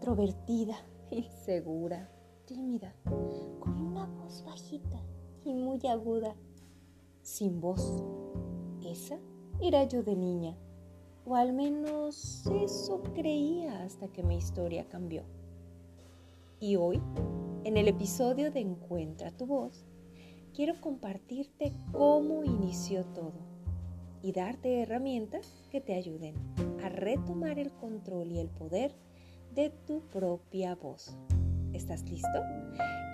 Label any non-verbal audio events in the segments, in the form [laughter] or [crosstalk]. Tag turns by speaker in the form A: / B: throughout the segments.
A: introvertida, insegura, tímida, con una voz bajita y muy aguda, sin voz. Esa era yo de niña, o al menos eso creía hasta que mi historia cambió. Y hoy, en el episodio de Encuentra tu voz, quiero compartirte cómo inició todo y darte herramientas que te ayuden a retomar el control y el poder de tu propia voz. ¿Estás listo?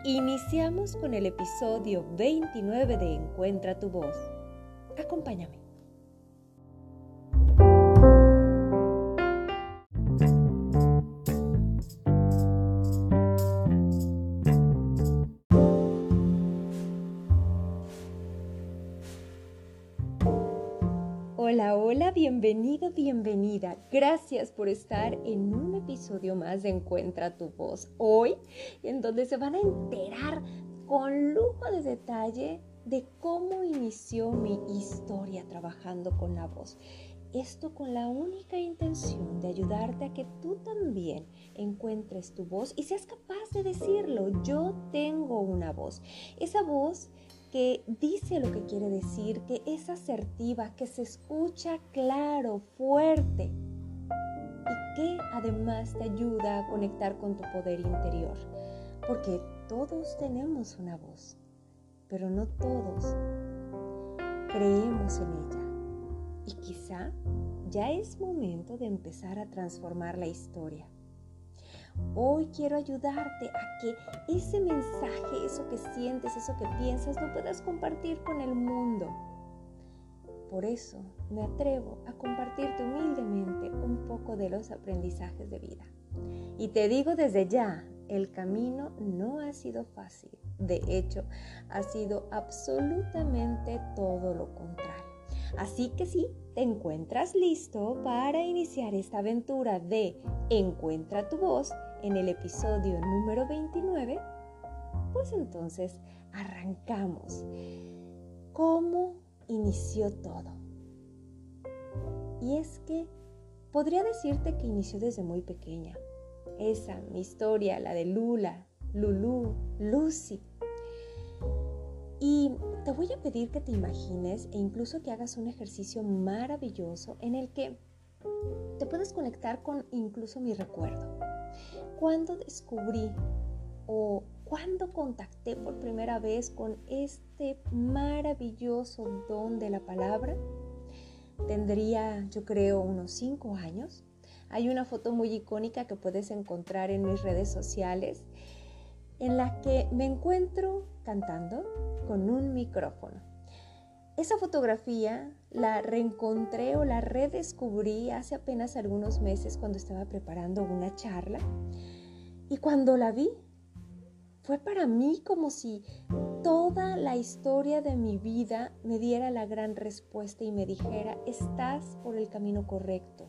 A: Iniciamos con el episodio 29 de Encuentra tu voz. Acompáñame. Bienvenido, bienvenida. Gracias por estar en un episodio más de Encuentra tu voz. Hoy, en donde se van a enterar con lujo de detalle de cómo inició mi historia trabajando con la voz. Esto con la única intención de ayudarte a que tú también encuentres tu voz y seas capaz de decirlo. Yo tengo una voz. Esa voz que dice lo que quiere decir, que es asertiva, que se escucha claro, fuerte y que además te ayuda a conectar con tu poder interior. Porque todos tenemos una voz, pero no todos creemos en ella. Y quizá ya es momento de empezar a transformar la historia. Hoy quiero ayudarte a que ese mensaje, eso que sientes, eso que piensas, lo puedas compartir con el mundo. Por eso me atrevo a compartirte humildemente un poco de los aprendizajes de vida. Y te digo desde ya, el camino no ha sido fácil. De hecho, ha sido absolutamente todo lo contrario. Así que si te encuentras listo para iniciar esta aventura de Encuentra tu voz en el episodio número 29, pues entonces arrancamos. ¿Cómo inició todo? Y es que podría decirte que inició desde muy pequeña. Esa, mi historia, la de Lula, Lulu, Lucy. Y te voy a pedir que te imagines e incluso que hagas un ejercicio maravilloso en el que te puedes conectar con incluso mi recuerdo. Cuando descubrí o cuando contacté por primera vez con este maravilloso don de la palabra, tendría yo creo unos 5 años. Hay una foto muy icónica que puedes encontrar en mis redes sociales en la que me encuentro cantando con un micrófono. Esa fotografía la reencontré o la redescubrí hace apenas algunos meses cuando estaba preparando una charla. Y cuando la vi fue para mí como si toda la historia de mi vida me diera la gran respuesta y me dijera, estás por el camino correcto,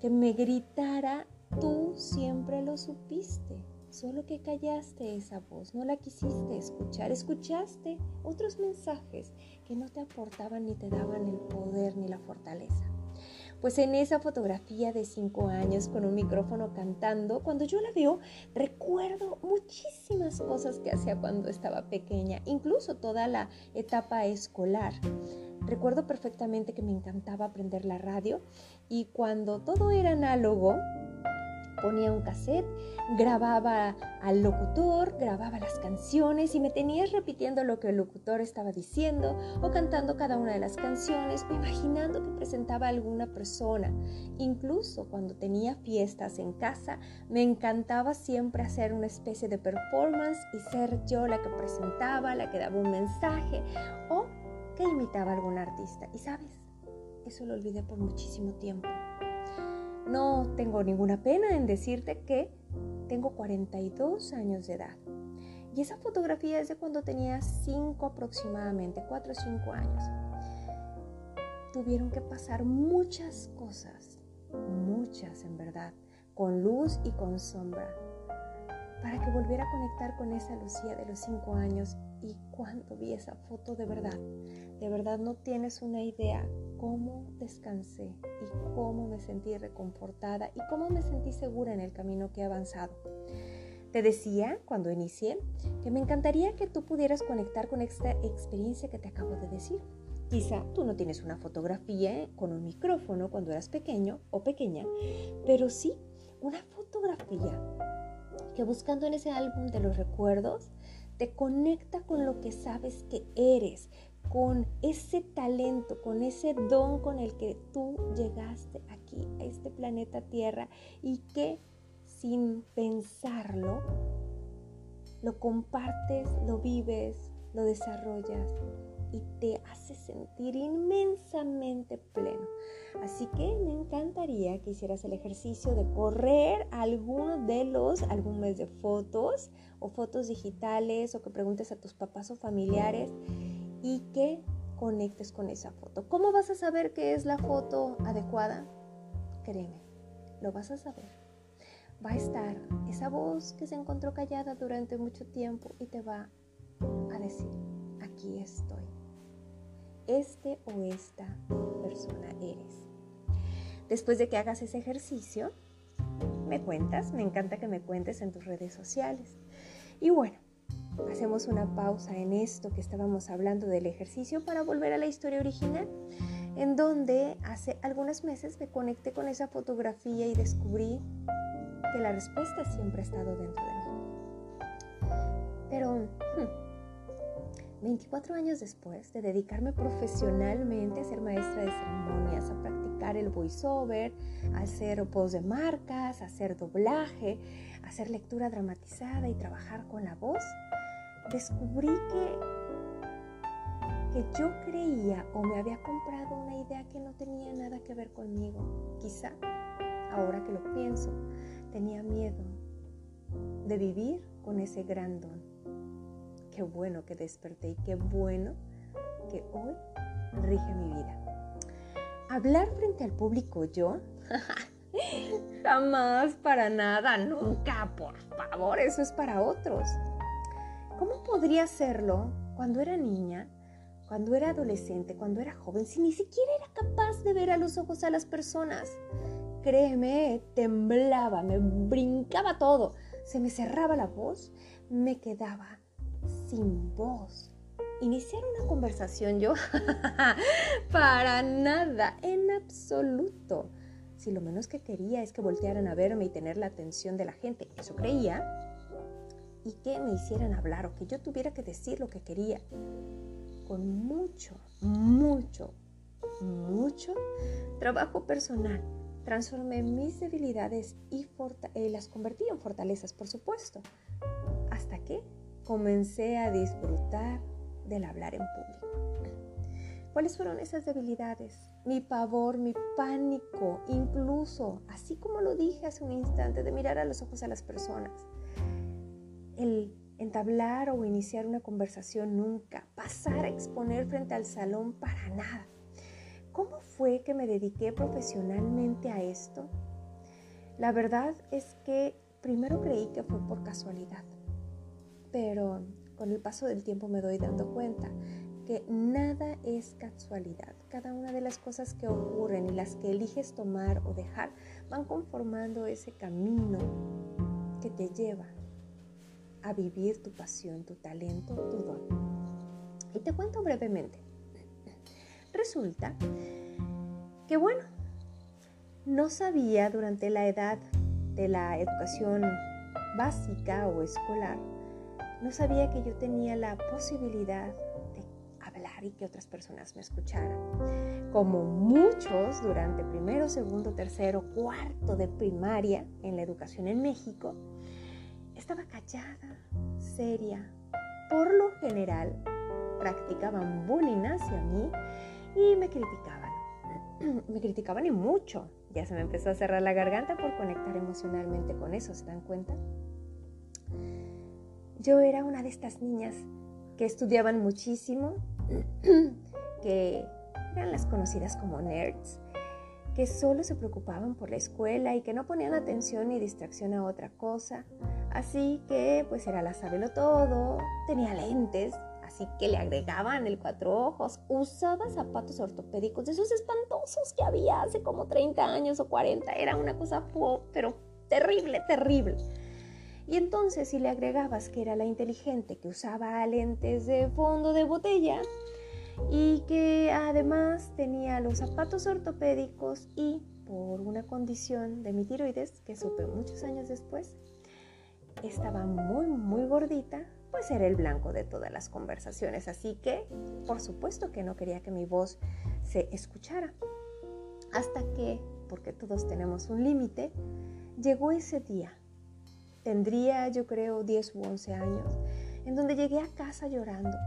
A: que me gritara, tú siempre lo supiste Solo que callaste esa voz, no la quisiste escuchar, escuchaste otros mensajes que no te aportaban ni te daban el poder ni la fortaleza. Pues en esa fotografía de cinco años con un micrófono cantando, cuando yo la veo, recuerdo muchísimas cosas que hacía cuando estaba pequeña, incluso toda la etapa escolar. Recuerdo perfectamente que me encantaba aprender la radio y cuando todo era análogo, ponía un cassette, grababa al locutor, grababa las canciones y me tenías repitiendo lo que el locutor estaba diciendo o cantando cada una de las canciones imaginando que presentaba a alguna persona. Incluso cuando tenía fiestas en casa, me encantaba siempre hacer una especie de performance y ser yo la que presentaba, la que daba un mensaje o que imitaba a algún artista. Y sabes, eso lo olvidé por muchísimo tiempo. No tengo ninguna pena en decirte que tengo 42 años de edad. Y esa fotografía es de cuando tenía 5 aproximadamente, 4 o 5 años. Tuvieron que pasar muchas cosas, muchas en verdad, con luz y con sombra, para que volviera a conectar con esa Lucía de los 5 años. Y cuando vi esa foto de verdad, De verdad no tienes una idea cómo descansé y cómo me sentí reconfortada y cómo me sentí segura en el camino que he avanzado. Te decía cuando inicié que me encantaría que tú pudieras conectar con esta experiencia que te acabo de decir. Quizá tú no tienes una fotografía con un micrófono cuando eras pequeño o pequeña, pero sí una fotografía que buscando en ese álbum de los recuerdos te conecta con lo que sabes que eres, con ese talento, con ese don con el que tú llegaste aquí a este planeta Tierra y que sin pensarlo lo compartes, lo vives, lo desarrollas y te hace sentir inmensamente pleno. Así que me encantaría que hicieras el ejercicio de correr alguno de los álbumes de fotos o fotos digitales o que preguntes a tus papás o familiares y que conectes con esa foto. ¿Cómo vas a saber que es la foto adecuada? Créeme, lo vas a saber. Va a estar esa voz que se encontró callada durante mucho tiempo y te va a decir, aquí estoy. Este o esta persona eres. Después de que hagas ese ejercicio, me cuentas, me encanta que me cuentes en tus redes sociales. Y bueno, Hacemos una pausa en esto que estábamos hablando del ejercicio para volver a la historia original, en donde hace algunos meses me conecté con esa fotografía y descubrí que la respuesta siempre ha estado dentro de mí. Pero 24 hmm, años después de dedicarme profesionalmente a ser maestra de ceremonias, a practicar el voiceover, a hacer post de marcas, a hacer doblaje, a hacer lectura dramatizada y trabajar con la voz, descubrí que, que yo creía o me había comprado una idea que no tenía nada que ver conmigo. Quizá, ahora que lo pienso, tenía miedo de vivir con ese gran don. Qué bueno que desperté y qué bueno que hoy rige mi vida. Hablar frente al público yo, [laughs] jamás para nada, nunca, por favor, eso es para otros. ¿Cómo podría hacerlo cuando era niña, cuando era adolescente, cuando era joven, si ni siquiera era capaz de ver a los ojos a las personas? Créeme, temblaba, me brincaba todo, se me cerraba la voz, me quedaba sin voz. Iniciar una conversación yo, [laughs] para nada, en absoluto. Si lo menos que quería es que voltearan a verme y tener la atención de la gente, eso creía, y que me hicieran hablar o que yo tuviera que decir lo que quería. Con mucho, mucho, mucho trabajo personal transformé mis debilidades y eh, las convertí en fortalezas, por supuesto, hasta que comencé a disfrutar del hablar en público. ¿Cuáles fueron esas debilidades? Mi pavor, mi pánico, incluso, así como lo dije hace un instante, de mirar a los ojos a las personas el entablar o iniciar una conversación nunca, pasar a exponer frente al salón para nada. ¿Cómo fue que me dediqué profesionalmente a esto? La verdad es que primero creí que fue por casualidad, pero con el paso del tiempo me doy dando cuenta que nada es casualidad. Cada una de las cosas que ocurren y las que eliges tomar o dejar van conformando ese camino que te lleva a vivir tu pasión, tu talento, tu don. Y te cuento brevemente. Resulta que, bueno, no sabía durante la edad de la educación básica o escolar, no sabía que yo tenía la posibilidad de hablar y que otras personas me escucharan. Como muchos durante primero, segundo, tercero, cuarto de primaria en la educación en México, estaba callada, seria. Por lo general, practicaban bullying hacia mí y me criticaban. [clears throat] me criticaban y mucho. Ya se me empezó a cerrar la garganta por conectar emocionalmente con eso, ¿se dan cuenta? Yo era una de estas niñas que estudiaban muchísimo, [clears throat] que eran las conocidas como nerds, que solo se preocupaban por la escuela y que no ponían atención ni distracción a otra cosa. Así que pues era la sabelo todo, tenía lentes, así que le agregaban el cuatro ojos. Usaba zapatos ortopédicos, de esos espantosos que había hace como 30 años o 40. Era una cosa, pero terrible, terrible. Y entonces si le agregabas que era la inteligente que usaba lentes de fondo de botella y que además tenía los zapatos ortopédicos y por una condición de mi tiroides que supe muchos años después, estaba muy, muy gordita, pues era el blanco de todas las conversaciones. Así que, por supuesto que no quería que mi voz se escuchara. Hasta que, porque todos tenemos un límite, llegó ese día tendría yo creo 10 u 11 años, en donde llegué a casa llorando.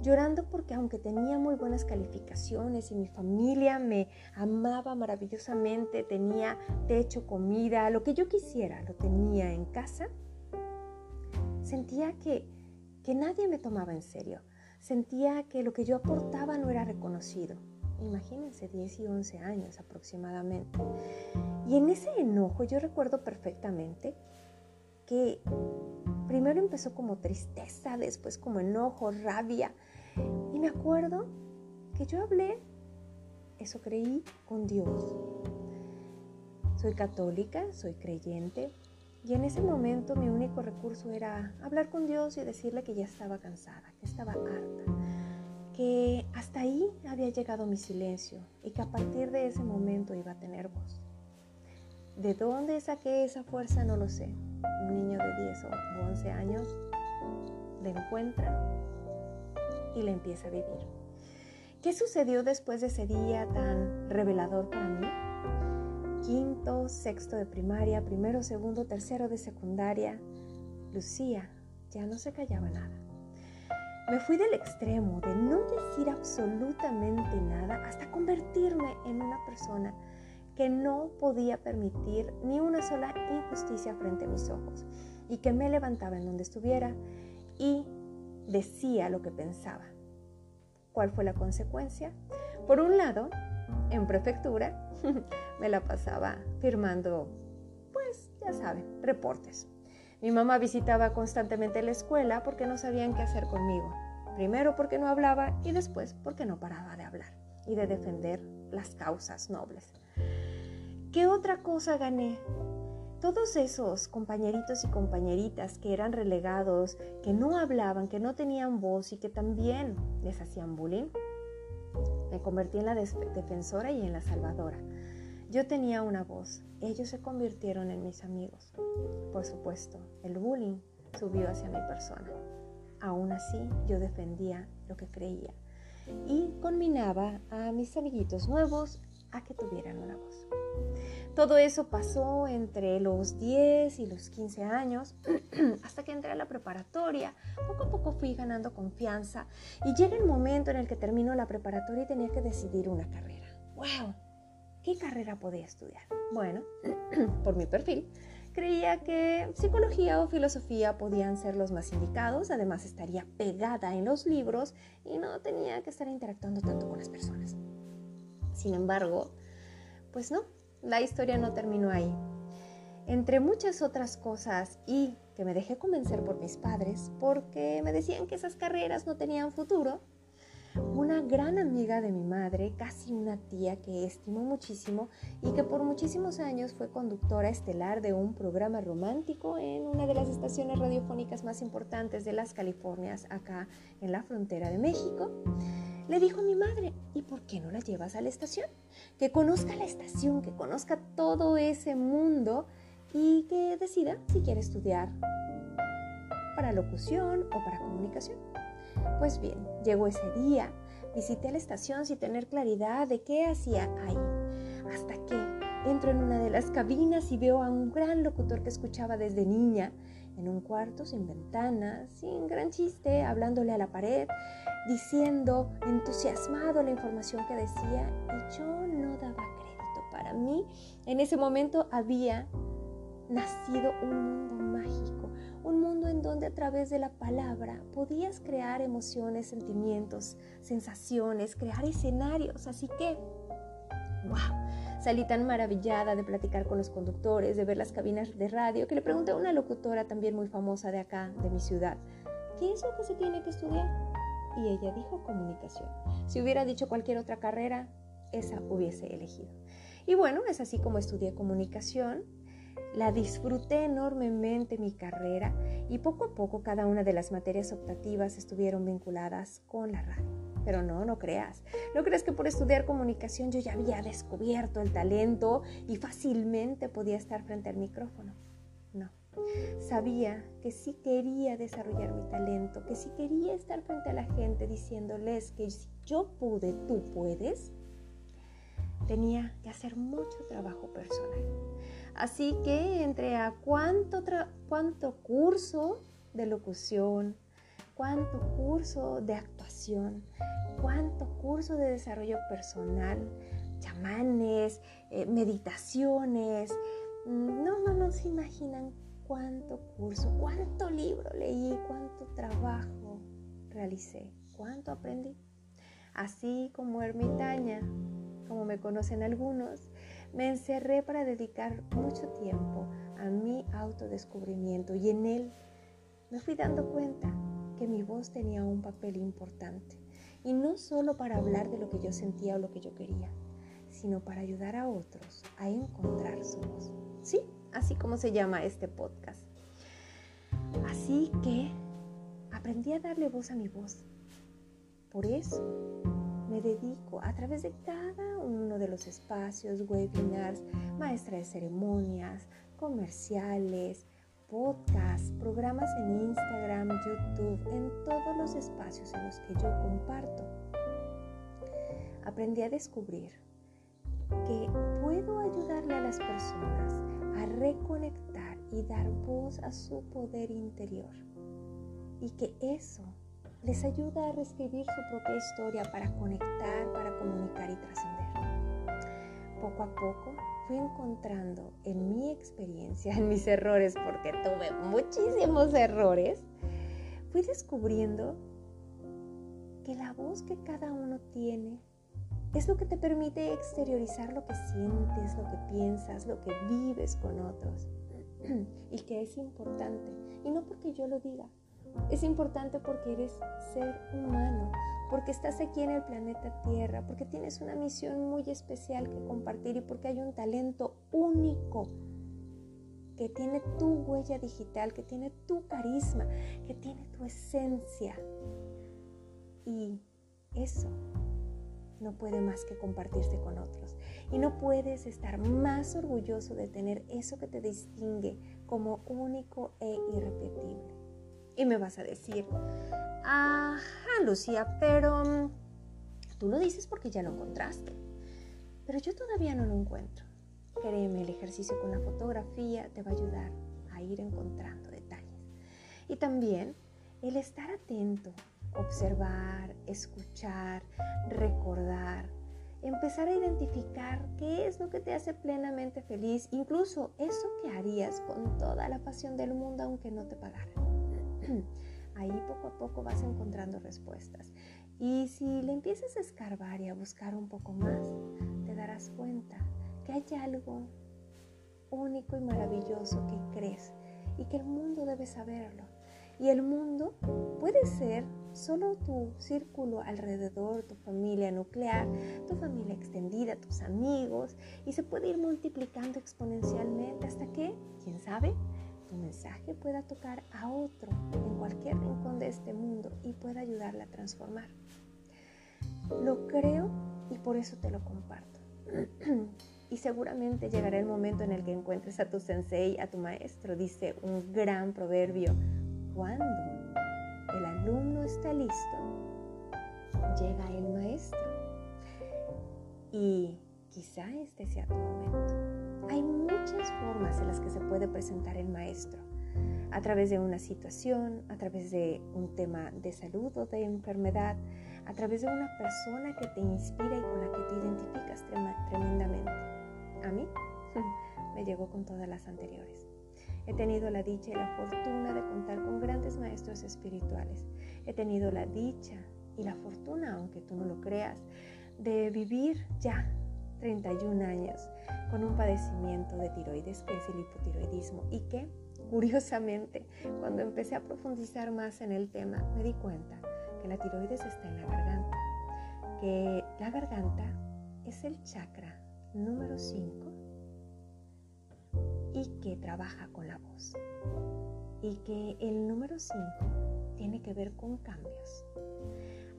A: Llorando porque aunque tenía muy buenas calificaciones y mi familia me amaba maravillosamente, tenía techo, comida, lo que yo quisiera, lo tenía en casa, sentía que, que nadie me tomaba en serio. Sentía que lo que yo aportaba no era reconocido. Imagínense, 10 y 11 años aproximadamente. Y en ese enojo yo recuerdo perfectamente que primero empezó como tristeza, después como enojo, rabia. Y me acuerdo que yo hablé, eso creí, con Dios. Soy católica, soy creyente, y en ese momento mi único recurso era hablar con Dios y decirle que ya estaba cansada, que estaba harta, que hasta ahí había llegado mi silencio y que a partir de ese momento iba a tener voz. ¿De dónde saqué esa fuerza? No lo sé, un niño de 10 o 11 años le encuentra y le empieza a vivir. ¿Qué sucedió después de ese día tan revelador para mí? Quinto, sexto de primaria, primero, segundo, tercero de secundaria. Lucía ya no se callaba nada. Me fui del extremo de no decir absolutamente nada hasta convertirme en una persona que no podía permitir ni una sola injusticia frente a mis ojos y que me levantaba en donde estuviera y decía lo que pensaba. ¿Cuál fue la consecuencia? Por un lado, en prefectura [laughs] me la pasaba firmando, pues ya saben, reportes. Mi mamá visitaba constantemente la escuela porque no sabían qué hacer conmigo. Primero porque no hablaba y después porque no paraba de hablar y de defender las causas nobles. ¿Qué otra cosa gané? Todos esos compañeritos y compañeritas que eran relegados, que no hablaban, que no tenían voz y que también les hacían bullying, me convertí en la defensora y en la salvadora. Yo tenía una voz, ellos se convirtieron en mis amigos. Por supuesto, el bullying subió hacia mi persona. Aún así, yo defendía lo que creía y combinaba a mis amiguitos nuevos a que tuvieran una voz. Todo eso pasó entre los 10 y los 15 años, [clears throat] hasta que entré a la preparatoria. Poco a poco fui ganando confianza y llega el momento en el que termino la preparatoria y tenía que decidir una carrera. ¡Wow! ¿Qué carrera podía estudiar? Bueno, [clears throat] por mi perfil, creía que psicología o filosofía podían ser los más indicados, además estaría pegada en los libros y no tenía que estar interactuando tanto con las personas. Sin embargo, pues no, la historia no terminó ahí. Entre muchas otras cosas y que me dejé convencer por mis padres porque me decían que esas carreras no tenían futuro, una gran amiga de mi madre, casi una tía que estimó muchísimo y que por muchísimos años fue conductora estelar de un programa romántico en una de las estaciones radiofónicas más importantes de las Californias, acá en la frontera de México, le dijo a mi madre, ¿y por qué no la llevas a la estación? Que conozca la estación, que conozca todo ese mundo y que decida si quiere estudiar para locución o para comunicación. Pues bien, llegó ese día, visité la estación sin tener claridad de qué hacía ahí, hasta que entro en una de las cabinas y veo a un gran locutor que escuchaba desde niña, en un cuarto sin ventanas, sin gran chiste, hablándole a la pared, diciendo entusiasmado la información que decía y yo no daba crédito. Para mí, en ese momento había nacido un mundo donde a través de la palabra podías crear emociones, sentimientos, sensaciones, crear escenarios. Así que, wow, salí tan maravillada de platicar con los conductores, de ver las cabinas de radio, que le pregunté a una locutora también muy famosa de acá, de mi ciudad, ¿qué es lo que se tiene que estudiar? y ella dijo comunicación. Si hubiera dicho cualquier otra carrera, esa hubiese elegido. Y bueno, es así como estudié comunicación. La disfruté enormemente mi carrera y poco a poco cada una de las materias optativas estuvieron vinculadas con la radio. Pero no, no creas. No creas que por estudiar comunicación yo ya había descubierto el talento y fácilmente podía estar frente al micrófono. No. Sabía que sí quería desarrollar mi talento, que sí quería estar frente a la gente diciéndoles que si yo pude, tú puedes. Tenía que hacer mucho trabajo personal. Así que entré a cuánto, cuánto curso de locución, cuánto curso de actuación, cuánto curso de desarrollo personal, chamanes, eh, meditaciones. No, no, no se imaginan cuánto curso, cuánto libro leí, cuánto trabajo realicé, cuánto aprendí. Así como ermitaña, como me conocen algunos, me encerré para dedicar mucho tiempo a mi autodescubrimiento y en él me fui dando cuenta que mi voz tenía un papel importante. Y no solo para hablar de lo que yo sentía o lo que yo quería, sino para ayudar a otros a encontrar su voz. Sí, así como se llama este podcast. Así que aprendí a darle voz a mi voz. Por eso me dedico a través de cada uno de los espacios, webinars, maestra de ceremonias, comerciales, podcasts, programas en Instagram, YouTube, en todos los espacios en los que yo comparto. Aprendí a descubrir que puedo ayudarle a las personas a reconectar y dar voz a su poder interior. Y que eso les ayuda a reescribir su propia historia para conectar, para comunicar y trascender. Poco a poco fui encontrando en mi experiencia, en mis errores, porque tuve muchísimos errores, fui descubriendo que la voz que cada uno tiene es lo que te permite exteriorizar lo que sientes, lo que piensas, lo que vives con otros. [clears throat] y que es importante. Y no porque yo lo diga, es importante porque eres ser humano, porque estás aquí en el planeta Tierra, porque tienes una misión muy especial que compartir y porque hay un talento único que tiene tu huella digital, que tiene tu carisma, que tiene tu esencia. Y eso no puede más que compartirse con otros. Y no puedes estar más orgulloso de tener eso que te distingue como único e irrepetible. Y me vas a decir, ajá, Lucía, pero mm, tú lo dices porque ya lo encontraste. Pero yo todavía no lo encuentro. Créeme, el ejercicio con la fotografía te va a ayudar a ir encontrando detalles. Y también el estar atento, observar, escuchar, recordar, empezar a identificar qué es lo que te hace plenamente feliz, incluso eso que harías con toda la pasión del mundo aunque no te pagaran. [clears throat] Ahí poco a poco vas encontrando respuestas. Y si le empiezas a escarbar y a buscar un poco más, te darás cuenta que hay algo único y maravilloso que crees y que el mundo debe saberlo. Y el mundo puede ser solo tu círculo alrededor, tu familia nuclear, tu familia extendida, tus amigos, y se puede ir multiplicando exponencialmente hasta que, quién sabe, tu mensaje pueda tocar a otro en cualquier rincón de este mundo y pueda ayudarle a transformar. Lo creo y por eso te lo comparto. [clears throat] y seguramente llegará el momento en el que encuentres a tu sensei, a tu maestro, dice un gran proverbio cuando el alumno está listo, llega el maestro. Y quizá este sea tu momento. Hay muchas formas en las que se puede presentar el maestro. A través de una situación, a través de un tema de salud o de enfermedad, a través de una persona que te inspira y con la que te identificas tremendamente. A mí [laughs] me llegó con todas las anteriores. He tenido la dicha y la fortuna de contar con grandes maestros espirituales. He tenido la dicha y la fortuna, aunque tú no lo creas, de vivir ya 31 años con un padecimiento de tiroides que es el hipotiroidismo y que, curiosamente, cuando empecé a profundizar más en el tema, me di cuenta que la tiroides está en la garganta, que la garganta es el chakra número 5 y que trabaja con la voz. Y que el número 5 tiene que ver con cambios.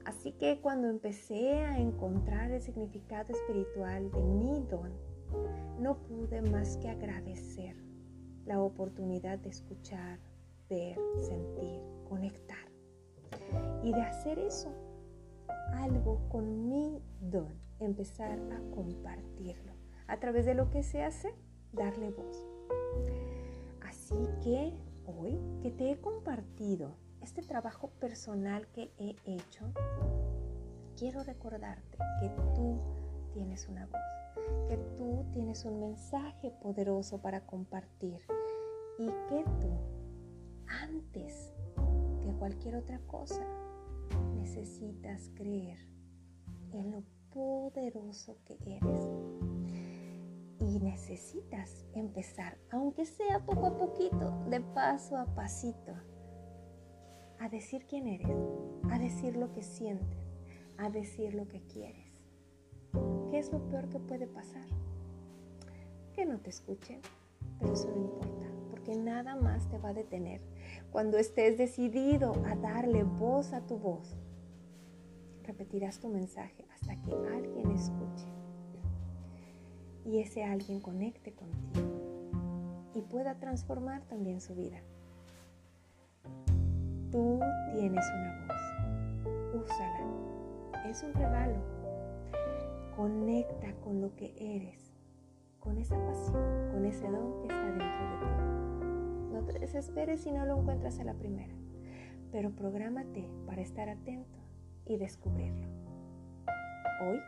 A: Así que cuando empecé a encontrar el significado espiritual de mi don, no pude más que agradecer la oportunidad de escuchar, ver, sentir, conectar. Y de hacer eso, algo con mi don, empezar a compartirlo. A través de lo que se hace, darle voz. Así que hoy que te he compartido este trabajo personal que he hecho, quiero recordarte que tú tienes una voz, que tú tienes un mensaje poderoso para compartir y que tú, antes que cualquier otra cosa, necesitas creer en lo poderoso que eres. Y necesitas empezar, aunque sea poco a poquito, de paso a pasito, a decir quién eres, a decir lo que sientes, a decir lo que quieres. ¿Qué es lo peor que puede pasar? Que no te escuchen, pero eso no importa, porque nada más te va a detener. Cuando estés decidido a darle voz a tu voz, repetirás tu mensaje hasta que alguien escuche y ese alguien conecte contigo y pueda transformar también su vida. Tú tienes una voz, úsala, es un regalo. Conecta con lo que eres, con esa pasión, con ese don que está dentro de ti. No te desesperes si no lo encuentras a la primera, pero prográmate para estar atento y descubrirlo. Hoy,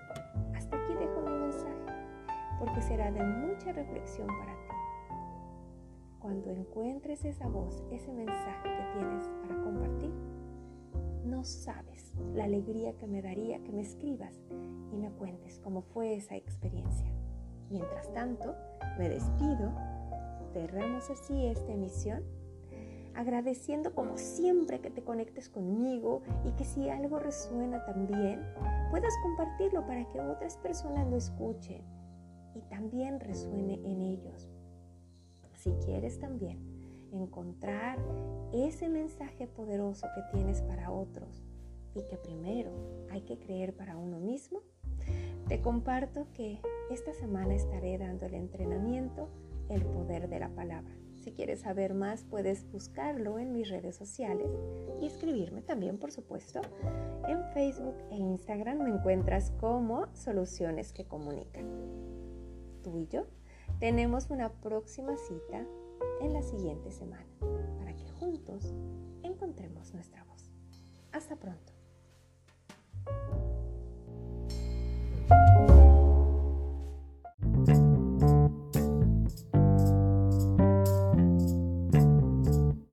A: hasta aquí dejo mi mensaje, porque será de mucha reflexión para ti. Cuando encuentres esa voz, ese mensaje que tienes para compartir, no sabes la alegría que me daría que me escribas y me cuentes cómo fue esa experiencia. Mientras tanto, me despido, cerramos así esta emisión agradeciendo como siempre que te conectes conmigo y que si algo resuena también, puedas compartirlo para que otras personas lo escuchen y también resuene en ellos. Si quieres también encontrar ese mensaje poderoso que tienes para otros y que primero hay que creer para uno mismo, te comparto que esta semana estaré dando el entrenamiento El poder de la palabra. Si quieres saber más, puedes buscarlo en mis redes sociales y escribirme también, por supuesto. En Facebook e Instagram me encuentras como Soluciones que Comunican. Tú y yo tenemos una próxima cita en la siguiente semana para que juntos encontremos nuestra voz. Hasta pronto.